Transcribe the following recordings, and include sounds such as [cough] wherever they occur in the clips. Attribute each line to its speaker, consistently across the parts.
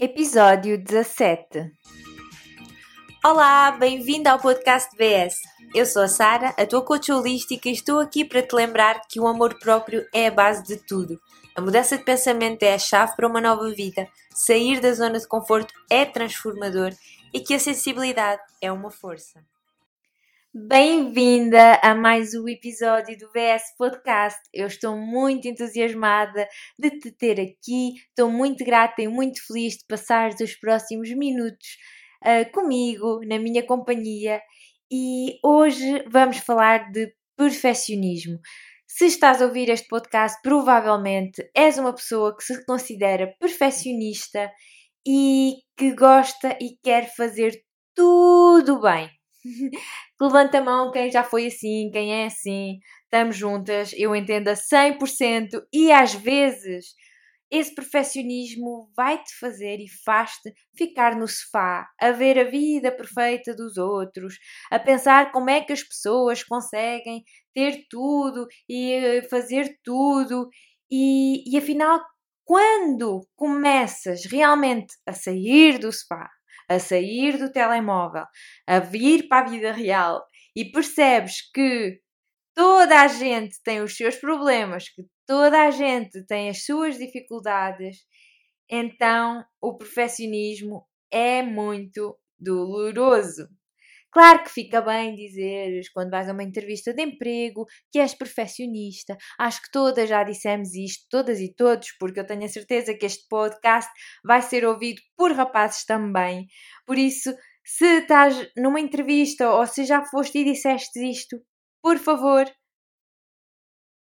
Speaker 1: Episódio 17 Olá, bem-vindo ao podcast BS. Eu sou a Sara, a tua coach holística e estou aqui para te lembrar que o amor próprio é a base de tudo. A mudança de pensamento é a chave para uma nova vida. Sair da zona de conforto é transformador e que a sensibilidade é uma força. Bem-vinda a mais um episódio do VS Podcast. Eu estou muito entusiasmada de te ter aqui, estou muito grata e muito feliz de passar os próximos minutos uh, comigo, na minha companhia, e hoje vamos falar de perfeccionismo. Se estás a ouvir este podcast, provavelmente és uma pessoa que se considera perfeccionista e que gosta e quer fazer tudo bem. [laughs] Levanta a mão quem já foi assim, quem é assim. Estamos juntas, eu entendo a 100% e às vezes esse perfeccionismo vai-te fazer e faz-te ficar no sofá, a ver a vida perfeita dos outros, a pensar como é que as pessoas conseguem ter tudo e eh, fazer tudo, e, e afinal, quando começas realmente a sair do sofá, a sair do telemóvel, a vir para a vida real e percebes que toda a gente tem os seus problemas, que toda a gente tem as suas dificuldades, então o perfeccionismo é muito doloroso. Claro que fica bem dizeres quando vais a uma entrevista de emprego que és perfeccionista. Acho que todas já dissemos isto, todas e todos, porque eu tenho a certeza que este podcast vai ser ouvido por rapazes também. Por isso, se estás numa entrevista ou se já foste e disseste isto, por favor,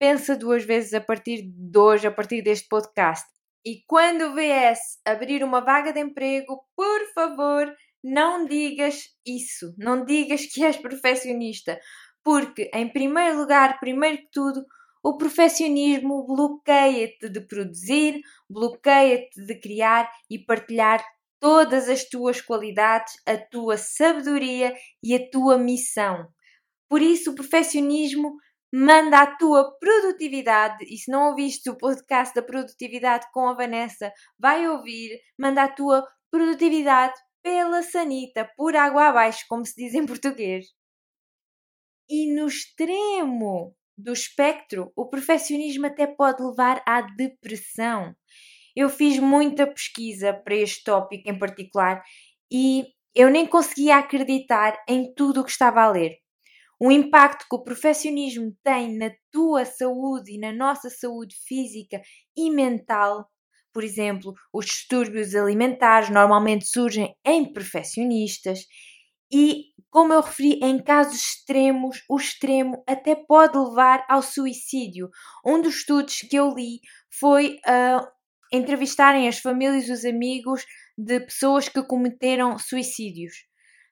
Speaker 1: pensa duas vezes a partir de hoje, a partir deste podcast. E quando o VS abrir uma vaga de emprego, por favor, não digas isso, não digas que és perfeccionista, porque, em primeiro lugar, primeiro que tudo, o perfeccionismo bloqueia-te de produzir, bloqueia-te de criar e partilhar todas as tuas qualidades, a tua sabedoria e a tua missão. Por isso, o perfeccionismo manda a tua produtividade, e se não ouviste o podcast da produtividade com a Vanessa, vai ouvir, manda a tua produtividade pela sanita, por água abaixo, como se diz em português. E no extremo do espectro, o perfeccionismo até pode levar à depressão. Eu fiz muita pesquisa para este tópico em particular e eu nem conseguia acreditar em tudo o que estava a ler. O impacto que o perfeccionismo tem na tua saúde e na nossa saúde física e mental por exemplo, os distúrbios alimentares normalmente surgem em perfeccionistas e, como eu referi, em casos extremos, o extremo até pode levar ao suicídio. Um dos estudos que eu li foi uh, entrevistarem as famílias e os amigos de pessoas que cometeram suicídios.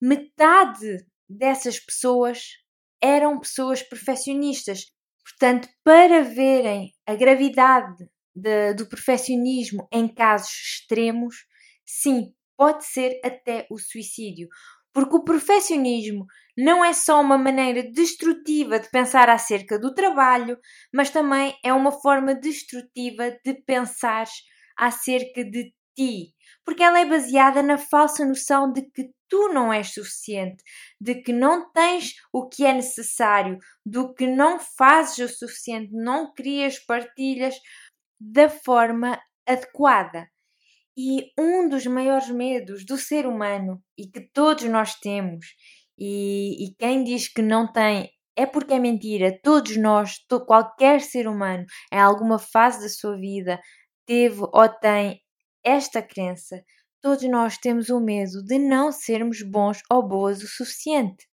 Speaker 1: Metade dessas pessoas eram pessoas perfeccionistas. Portanto, para verem a gravidade de, do perfeccionismo em casos extremos, sim, pode ser até o suicídio. Porque o perfeccionismo não é só uma maneira destrutiva de pensar acerca do trabalho, mas também é uma forma destrutiva de pensar acerca de ti. Porque ela é baseada na falsa noção de que tu não és suficiente, de que não tens o que é necessário, do que não fazes o suficiente, não crias partilhas da forma adequada. E um dos maiores medos do ser humano e que todos nós temos, e, e quem diz que não tem é porque é mentira. Todos nós, todo, qualquer ser humano, em alguma fase da sua vida, teve ou tem esta crença. Todos nós temos o medo de não sermos bons ou boas o suficiente.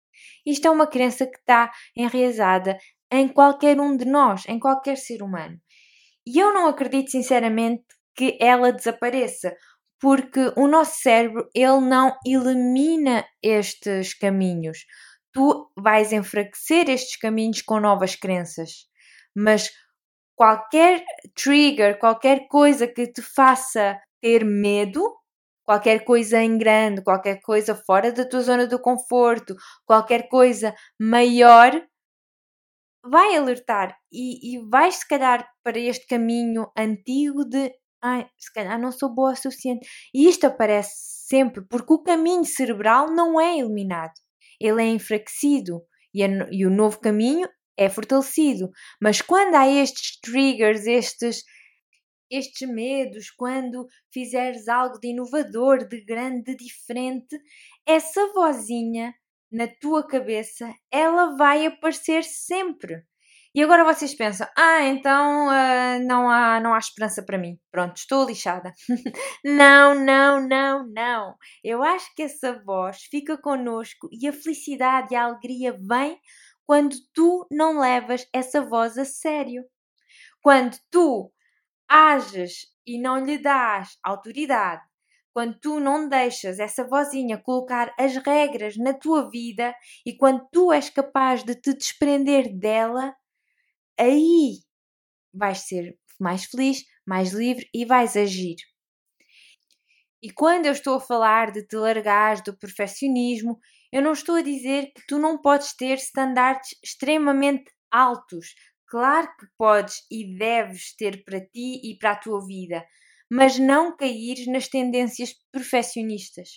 Speaker 1: Isto é uma crença que está enraizada em qualquer um de nós, em qualquer ser humano. E eu não acredito sinceramente que ela desapareça, porque o nosso cérebro ele não elimina estes caminhos. Tu vais enfraquecer estes caminhos com novas crenças, mas qualquer trigger, qualquer coisa que te faça ter medo, qualquer coisa em grande, qualquer coisa fora da tua zona do conforto, qualquer coisa maior, vai alertar e, e vais se calhar para este caminho antigo de ai, se calhar não sou boa o suficiente. E isto aparece sempre porque o caminho cerebral não é eliminado, ele é enfraquecido e, a, e o novo caminho é fortalecido. Mas quando há estes triggers, estes estes medos, quando fizeres algo de inovador, de grande, de diferente, essa vozinha na tua cabeça, ela vai aparecer sempre. E agora vocês pensam: ah, então uh, não, há, não há esperança para mim. Pronto, estou lixada. [laughs] não, não, não, não. Eu acho que essa voz fica connosco e a felicidade e a alegria vem quando tu não levas essa voz a sério. Quando tu ages e não lhe dás autoridade, quando tu não deixas essa vozinha colocar as regras na tua vida e quando tu és capaz de te desprender dela, aí vais ser mais feliz, mais livre e vais agir. E quando eu estou a falar de te largares do perfeccionismo, eu não estou a dizer que tu não podes ter standards extremamente altos. Claro que podes e deves ter para ti e para a tua vida, mas não cair nas tendências perfeccionistas.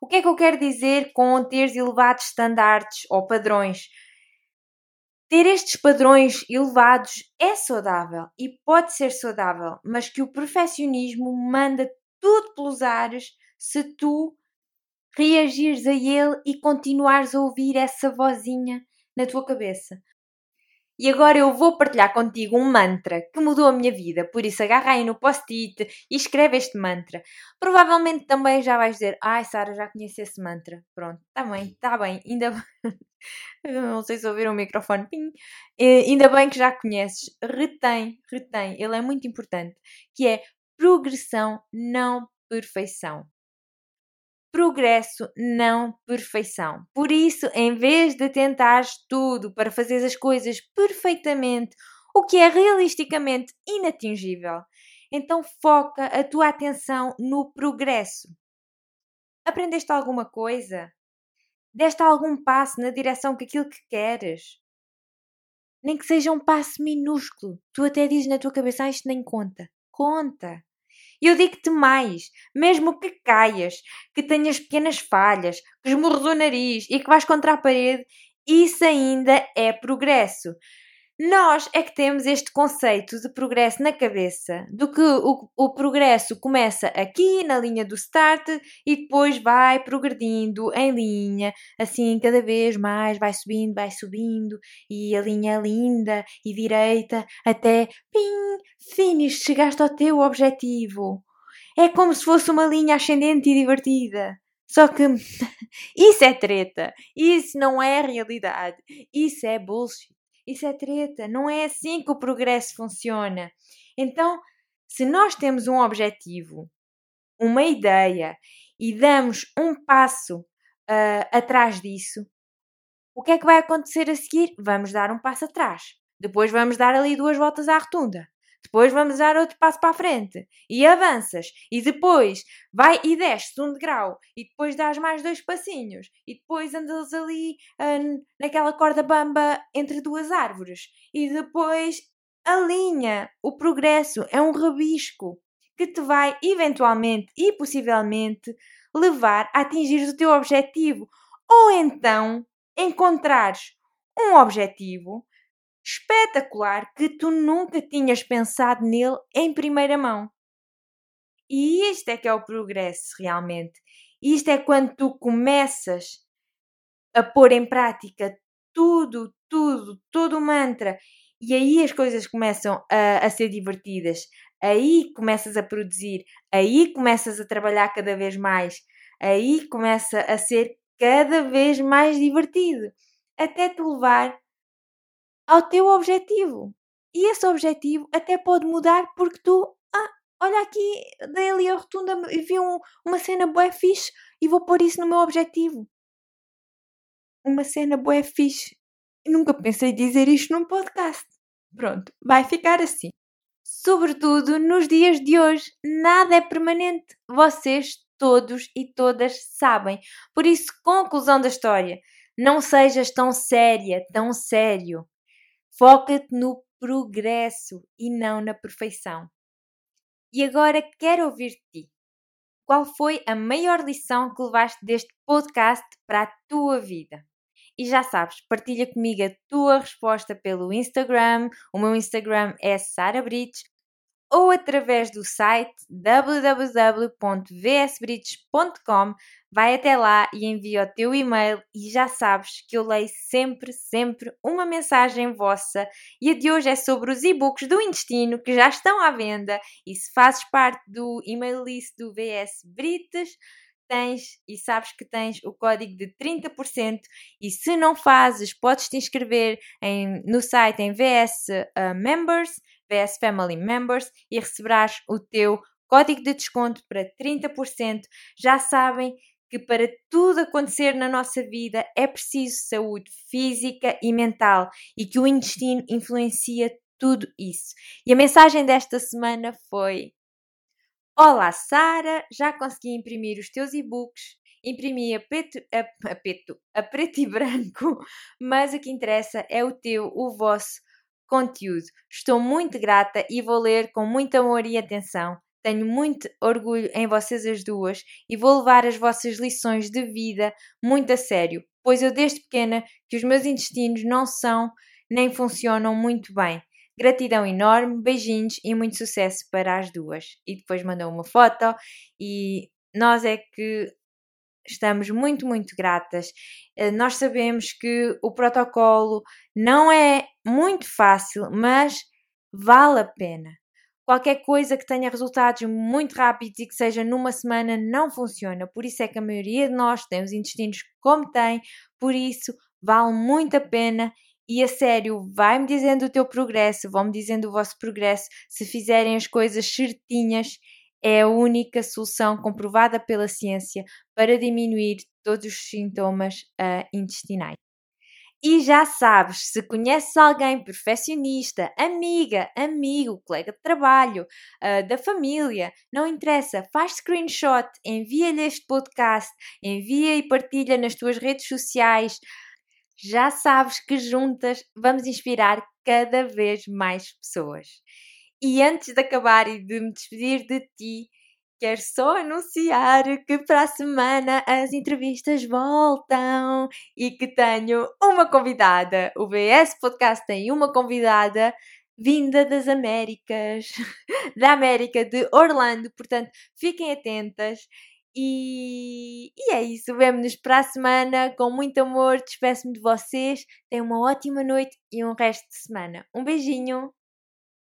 Speaker 1: O que é que eu quero dizer com teres elevados standards ou padrões? Ter estes padrões elevados é saudável e pode ser saudável, mas que o perfeccionismo manda tudo pelos ares se tu reagires a ele e continuares a ouvir essa vozinha na tua cabeça. E agora eu vou partilhar contigo um mantra que mudou a minha vida, por isso agarra aí no post-it e escreve este mantra. Provavelmente também já vais dizer, ai Sara, já conheço esse mantra. Pronto, está bem, está bem, ainda [laughs] não sei se ouviram o microfone, Pim. ainda bem que já conheces. Retém, retém, ele é muito importante, que é progressão, não perfeição progresso, não perfeição. Por isso, em vez de tentares tudo para fazer as coisas perfeitamente, o que é realisticamente inatingível, então foca a tua atenção no progresso. Aprendeste alguma coisa? Deste algum passo na direção que aquilo que queres? Nem que seja um passo minúsculo. Tu até dizes na tua cabeça, ah, isto nem conta. Conta. E eu digo-te mais: mesmo que caias, que tenhas pequenas falhas, que esmurres o nariz e que vais contra a parede, isso ainda é progresso. Nós é que temos este conceito de progresso na cabeça, do que o, o progresso começa aqui na linha do start e depois vai progredindo em linha, assim cada vez mais vai subindo, vai subindo e a linha é linda e direita até pim, finish, chegaste ao teu objetivo. É como se fosse uma linha ascendente e divertida. Só que [laughs] isso é treta, isso não é realidade, isso é bullshit. Isso é treta. Não é assim que o progresso funciona. Então, se nós temos um objetivo, uma ideia e damos um passo uh, atrás disso, o que é que vai acontecer a seguir? Vamos dar um passo atrás. Depois vamos dar ali duas voltas à rotunda depois vamos dar outro passo para a frente. E avanças. E depois vai e desces um degrau. E depois dás mais dois passinhos. E depois andas ali uh, naquela corda bamba entre duas árvores. E depois alinha. O progresso é um rabisco que te vai eventualmente e possivelmente levar a atingir o teu objetivo. Ou então encontrares um objetivo espetacular que tu nunca tinhas pensado nele em primeira mão. E isto é que é o progresso realmente. Isto é quando tu começas a pôr em prática tudo, tudo, todo o mantra e aí as coisas começam a, a ser divertidas. Aí começas a produzir, aí começas a trabalhar cada vez mais, aí começa a ser cada vez mais divertido, até te levar ao teu objetivo. E esse objetivo até pode mudar porque tu, ah, olha aqui, dei ali a rotunda e vi um, uma cena bué fixe e vou pôr isso no meu objetivo. Uma cena bué fixe. nunca pensei dizer isto num podcast. Pronto, vai ficar assim. Sobretudo nos dias de hoje, nada é permanente. Vocês todos e todas sabem. Por isso, conclusão da história. Não sejas tão séria, tão sério. Foca-te no progresso e não na perfeição. E agora quero ouvir de ti. Qual foi a maior lição que levaste deste podcast para a tua vida? E já sabes, partilha comigo a tua resposta pelo Instagram. O meu Instagram é Sara Brites ou através do site www.vsbrites.com. Vai até lá e envia o teu e-mail e já sabes que eu leio sempre, sempre uma mensagem vossa. E a de hoje é sobre os e-books do intestino que já estão à venda. E se fazes parte do e-mail list do VS Brites, tens e sabes que tens o código de 30% e se não fazes, podes te inscrever em, no site em VS uh, Members, VS Family Members e receberás o teu código de desconto para 30%. Já sabem que para tudo acontecer na nossa vida é preciso saúde física e mental e que o intestino influencia tudo isso. E a mensagem desta semana foi: Olá, Sara! Já consegui imprimir os teus e-books. Imprimi a, peto, a, a, peto, a preto e branco, [laughs] mas o que interessa é o teu, o vosso conteúdo. Estou muito grata e vou ler com muito amor e atenção. Tenho muito orgulho em vocês as duas e vou levar as vossas lições de vida muito a sério, pois eu desde pequena que os meus intestinos não são nem funcionam muito bem. Gratidão enorme, beijinhos e muito sucesso para as duas. E depois mandou uma foto e nós é que estamos muito, muito gratas. Eh, nós sabemos que o protocolo não é muito fácil, mas vale a pena. Qualquer coisa que tenha resultados muito rápidos e que seja numa semana não funciona. Por isso é que a maioria de nós tem os intestinos como tem, por isso vale muito a pena e a sério, vai-me dizendo o teu progresso, vão-me dizendo o vosso progresso. Se fizerem as coisas certinhas, é a única solução comprovada pela ciência para diminuir todos os sintomas uh, intestinais. E já sabes, se conheces alguém perfeccionista, amiga, amigo, colega de trabalho, uh, da família, não interessa, faz screenshot, envia-lhe este podcast, envia e partilha nas tuas redes sociais, já sabes que juntas vamos inspirar cada vez mais pessoas. E antes de acabar e de me despedir de ti, quero só anunciar que para a semana as entrevistas voltam e que tenho uma convidada. O BS Podcast tem uma convidada vinda das Américas, [laughs] da América de Orlando, portanto fiquem atentas e, e é isso. Vemo-nos para a semana com muito amor. Despeço-me de vocês. Tenham uma ótima noite e um resto de semana. Um beijinho.